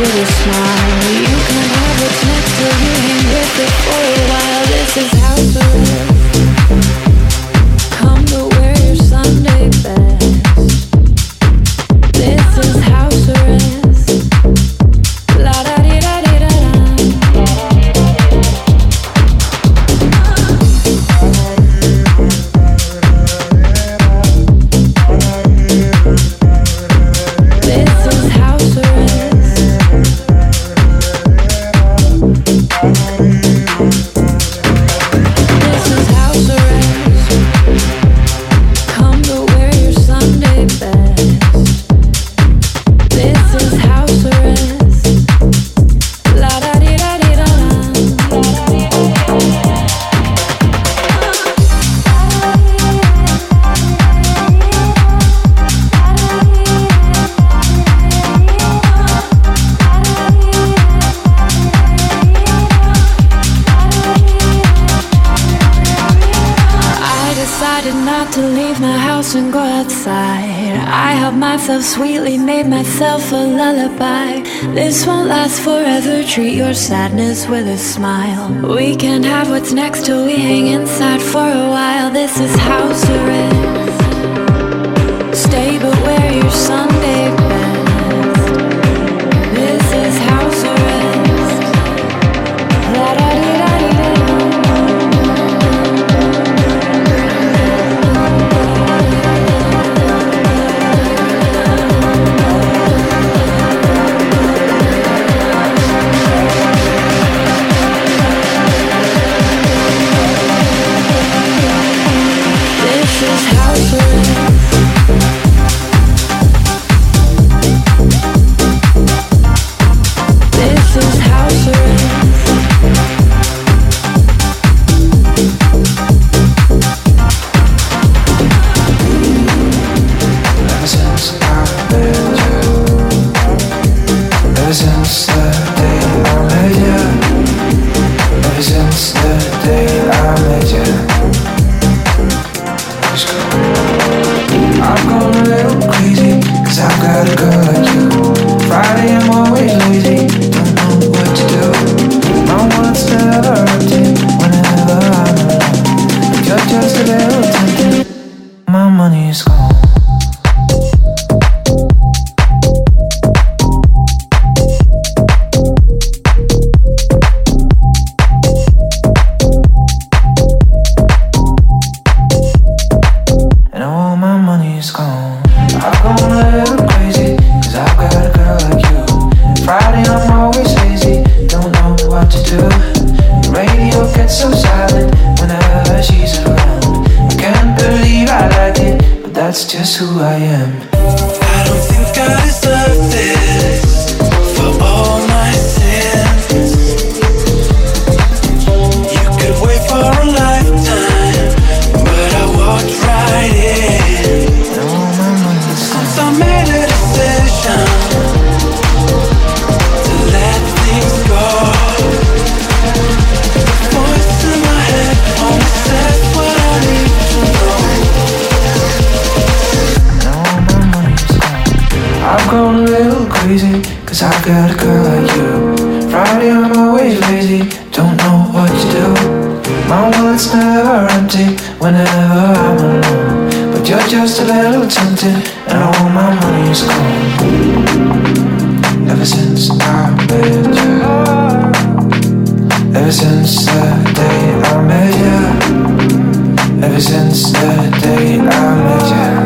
with a smile. Treat your sadness with a smile. We can't have what's next till we hang inside for a while. This is house arrest. Stay but wear your Sunday best. That's just who I am. I don't think I deserve this cause I've got a girl like you. Friday, I'm always lazy, don't know what to do. My wallet's never empty whenever I'm alone. But you're just a little tempted, and all my money's gone. Ever since I met you, ever since the day I met you, ever since the day I met you.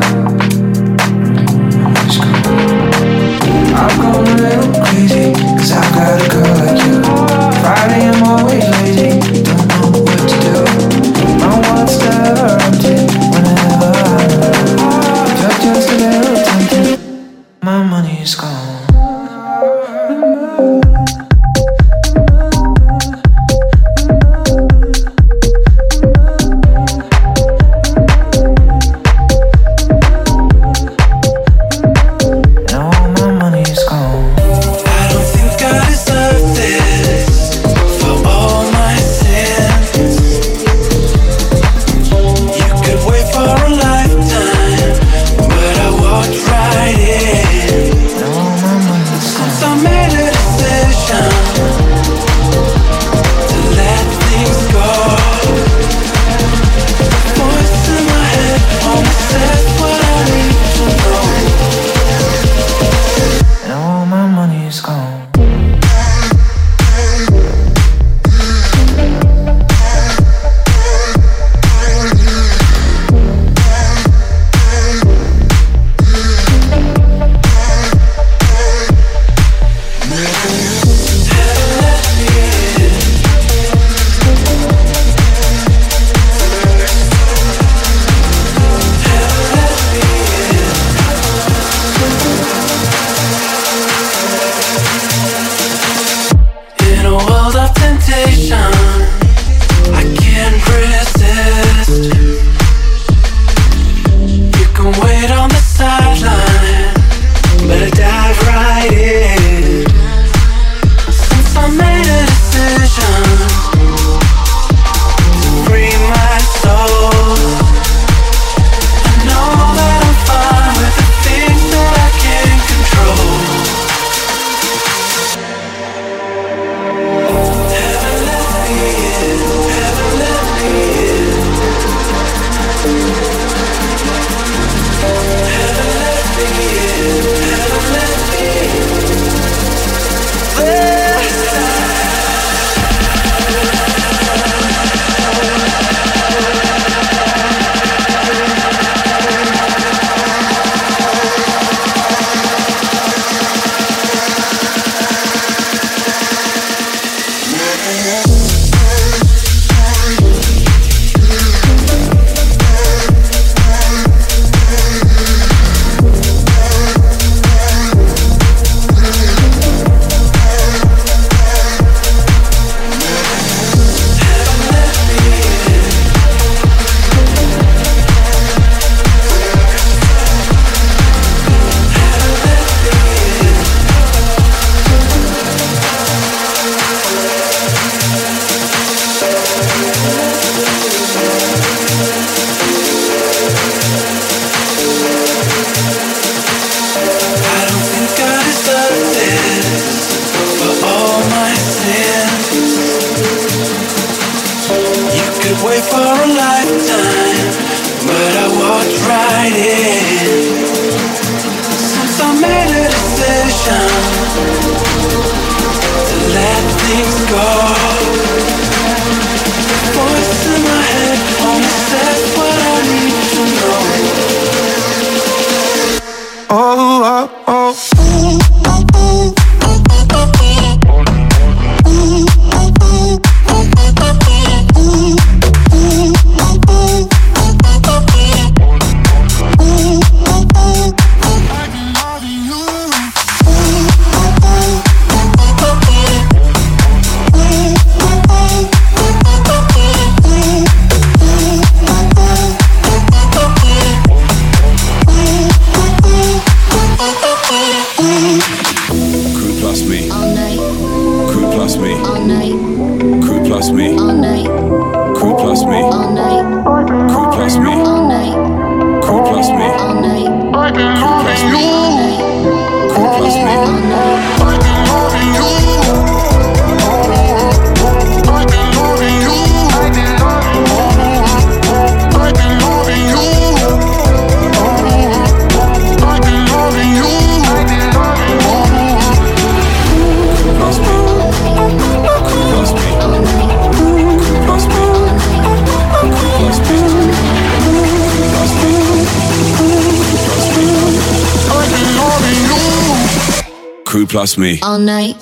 Plus me. All night.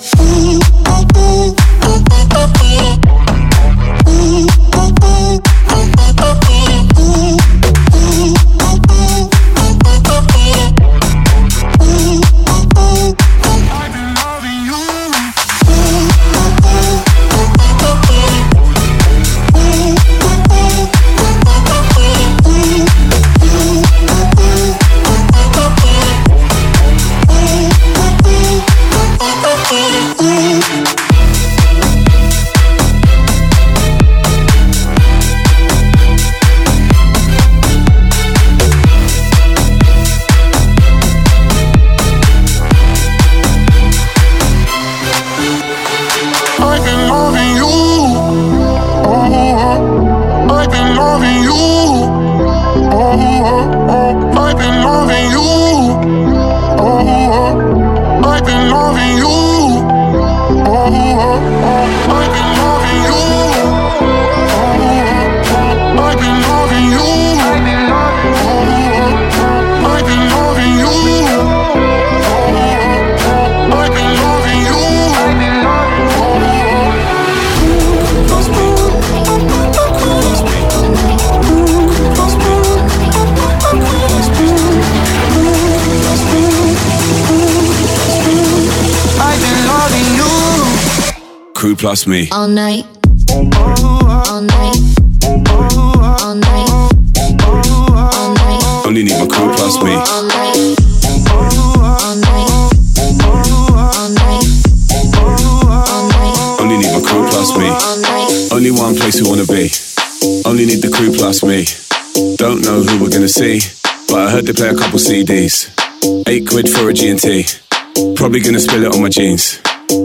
Plus me. All night. All night. All night. All night. Only need my crew plus me. All night. All night. All night. Only need my crew plus me. Only one place we wanna be. Only need the crew plus me. Don't know who we're gonna see, but I heard they play a couple CDs. Eight quid for a G&T. Probably gonna spill it on my jeans.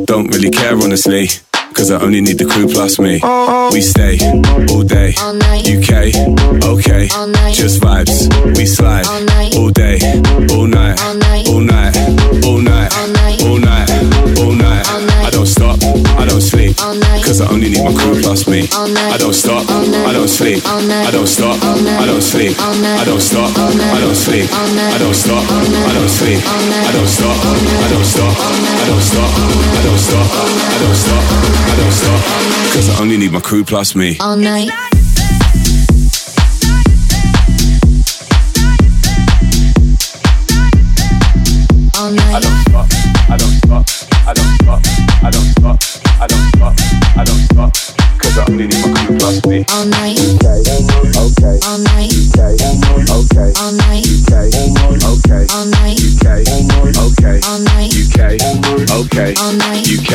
Don't really care honestly. Cause I only need the crew plus me. We stay all day. UK, okay. Just vibes. We slide all day, all night, Cause I only need my crew plus me. I don't stop, I don't sleep. I don't stop, I don't sleep. I don't stop, I don't sleep. I don't stop, I don't sleep. I don't stop, I don't stop. I don't stop, I don't stop. I don't stop. I don't stop, cause I only need my crew plus me. All night. All night. I don't stop, I don't stop, I don't stop, I don't stop, I don't stop, I don't stop, cause I only need my crew plus me. All night. Okay, okay, All night. okay, okay, All night. okay, okay, All night. Okay, All night. UK, okay, All night. UK,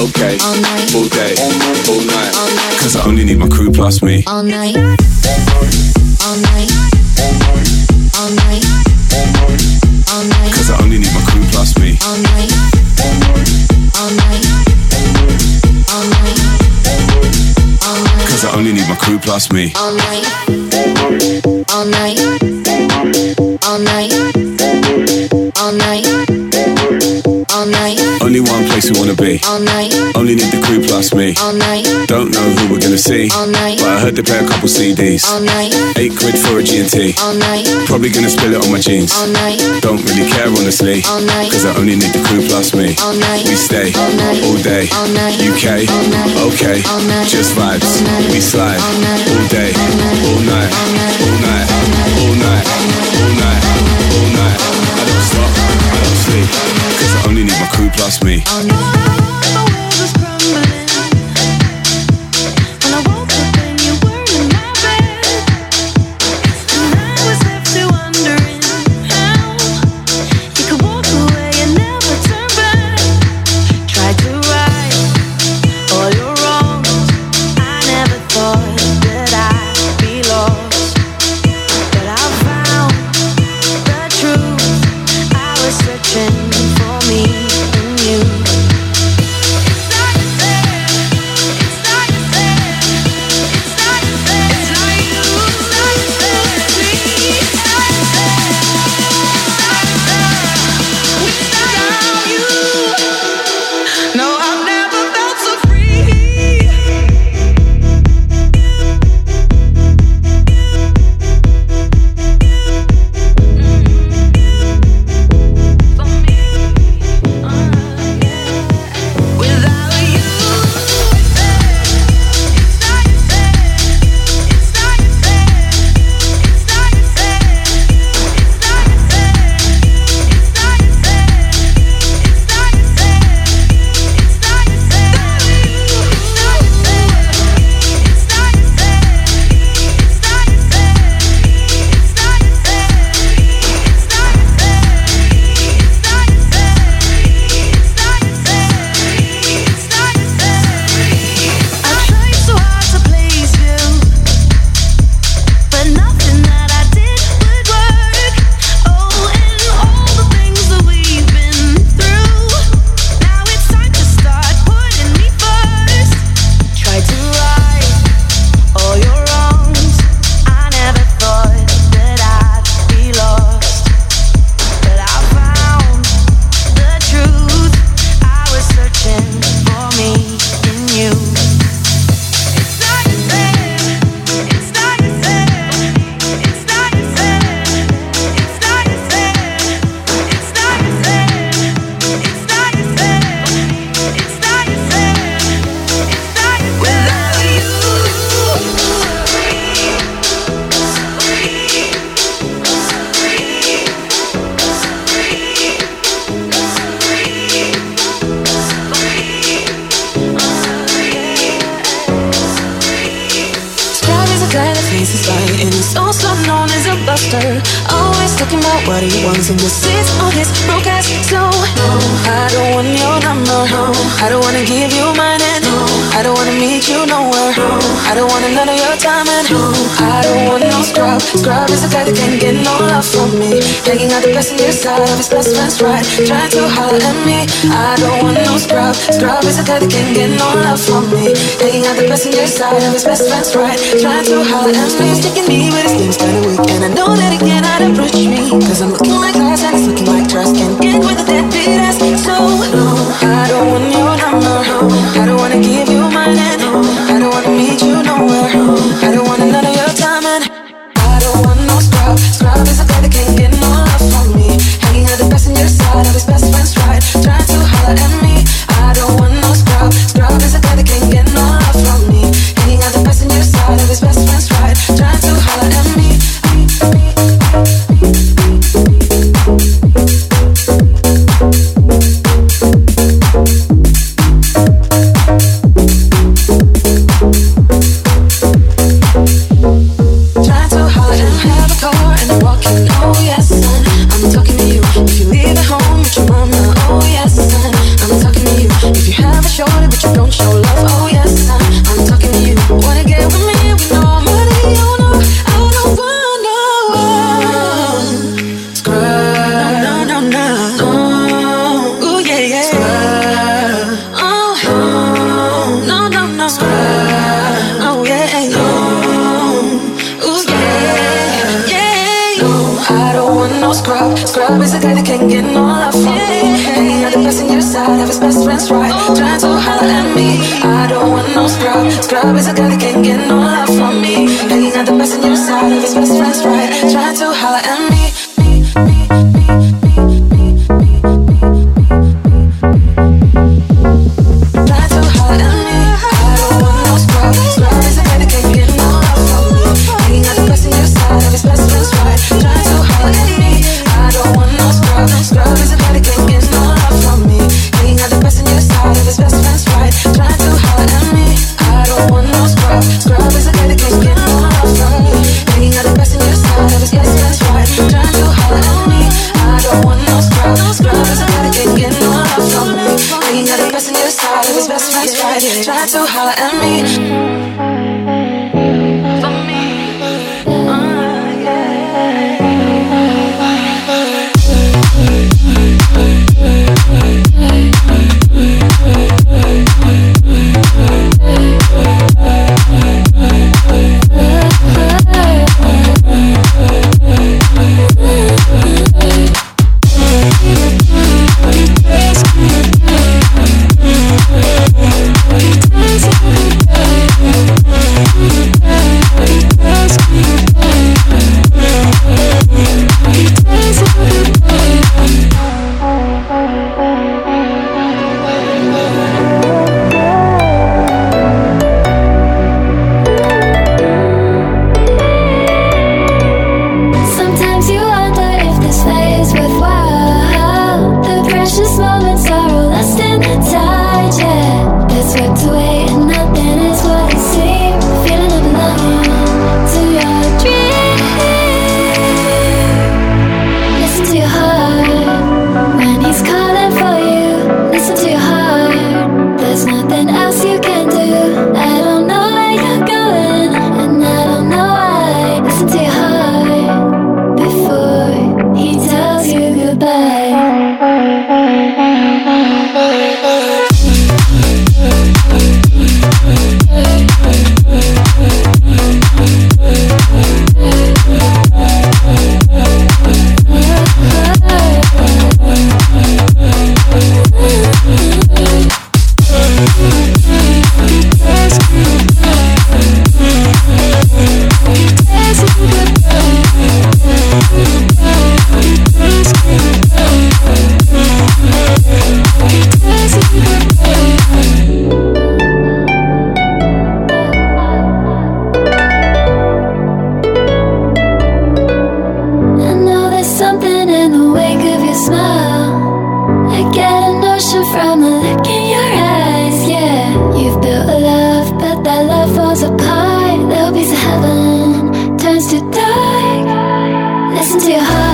okay, All night. all day, all night, All night. cause I only need my crew plus me. All night. All night. All night. All night. Cause I only need my crew plus me. All night. Crew plus me. All night. All night. Only need the crew plus me. All night. Don't know who we're gonna see. But I heard they play a couple CDs. Eight quid for a G&T. Probably gonna spill it on my jeans. Don't really care honestly. Cause I only need the crew plus me. We stay All day. UK. Okay. Just vibes. We slide All day. All night. All night. All night. All night. All night. All night. All night. I don't stop. I don't sleep. Cause I only need my crew plus me. About wants just sits on his broke ass. So, no, I don't want your number. No, I don't wanna give you mine and no, I don't wanna meet you nowhere. No, I don't wanna none of your time and no, I don't want no scrub. Scrub is a guy that can't get no love from me. Taking out the best of his best friend's right. Trying to holler at me. I don't want no scrub. Scrub is a guy that can't get no love from me. Taking out the best of his best friend's right. Trying to holler at me. He's taking me, but his game's kinda weak. And I know that he cannot approach me. Cause I'm looking like glass and he's looking like trash. Can't get with a deadbeat ass. So, no, I don't want your number. I don't wanna give you mine. And I don't wanna meet you nowhere. Love is a guy that can't get no apart, little piece of heaven turns to dark. Listen to your heart.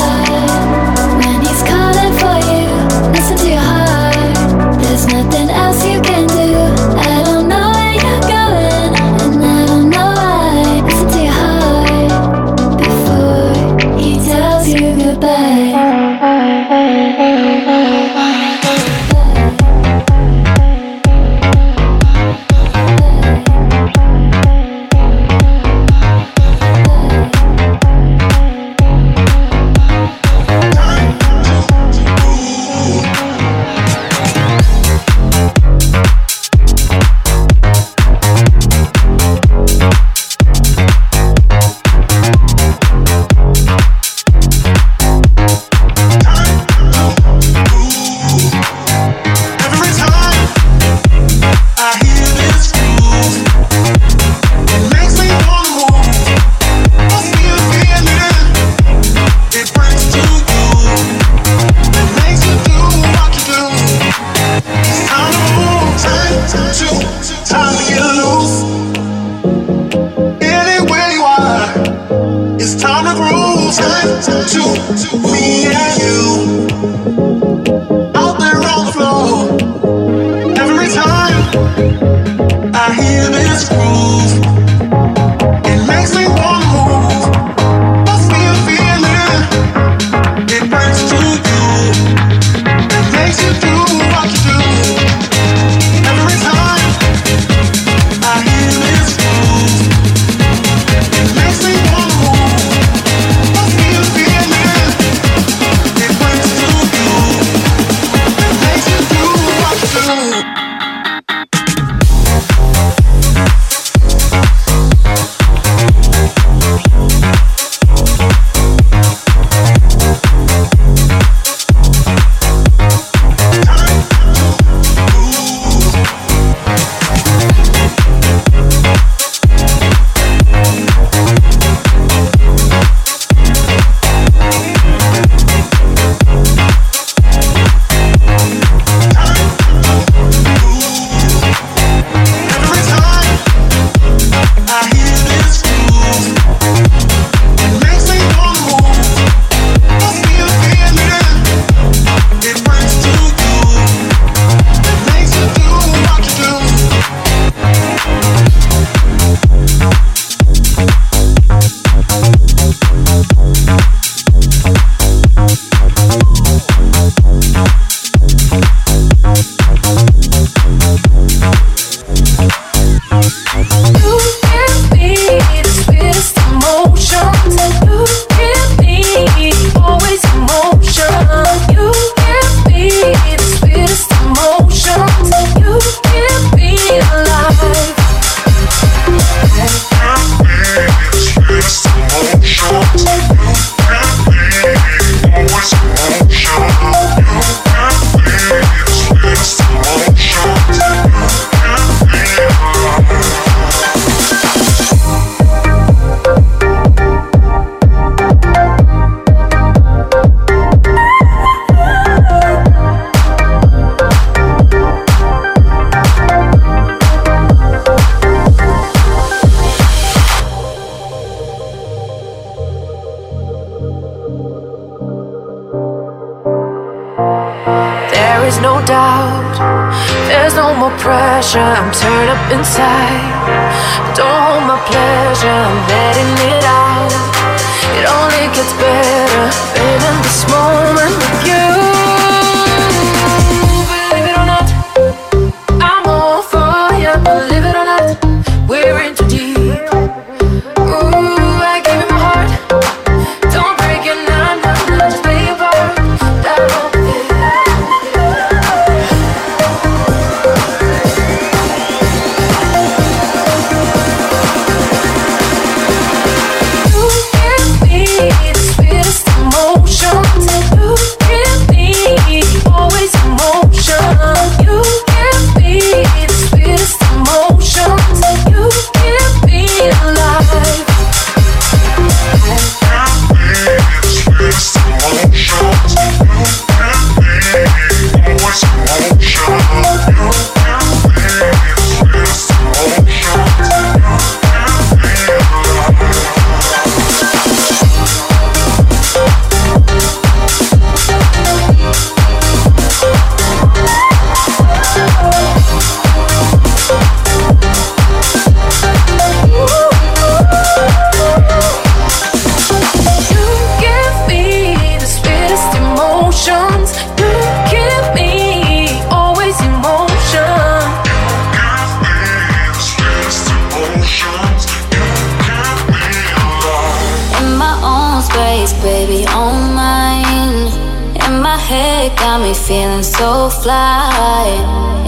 so fly.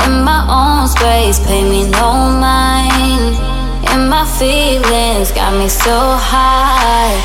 In my own space, pay me no mind. And my feelings got me so high.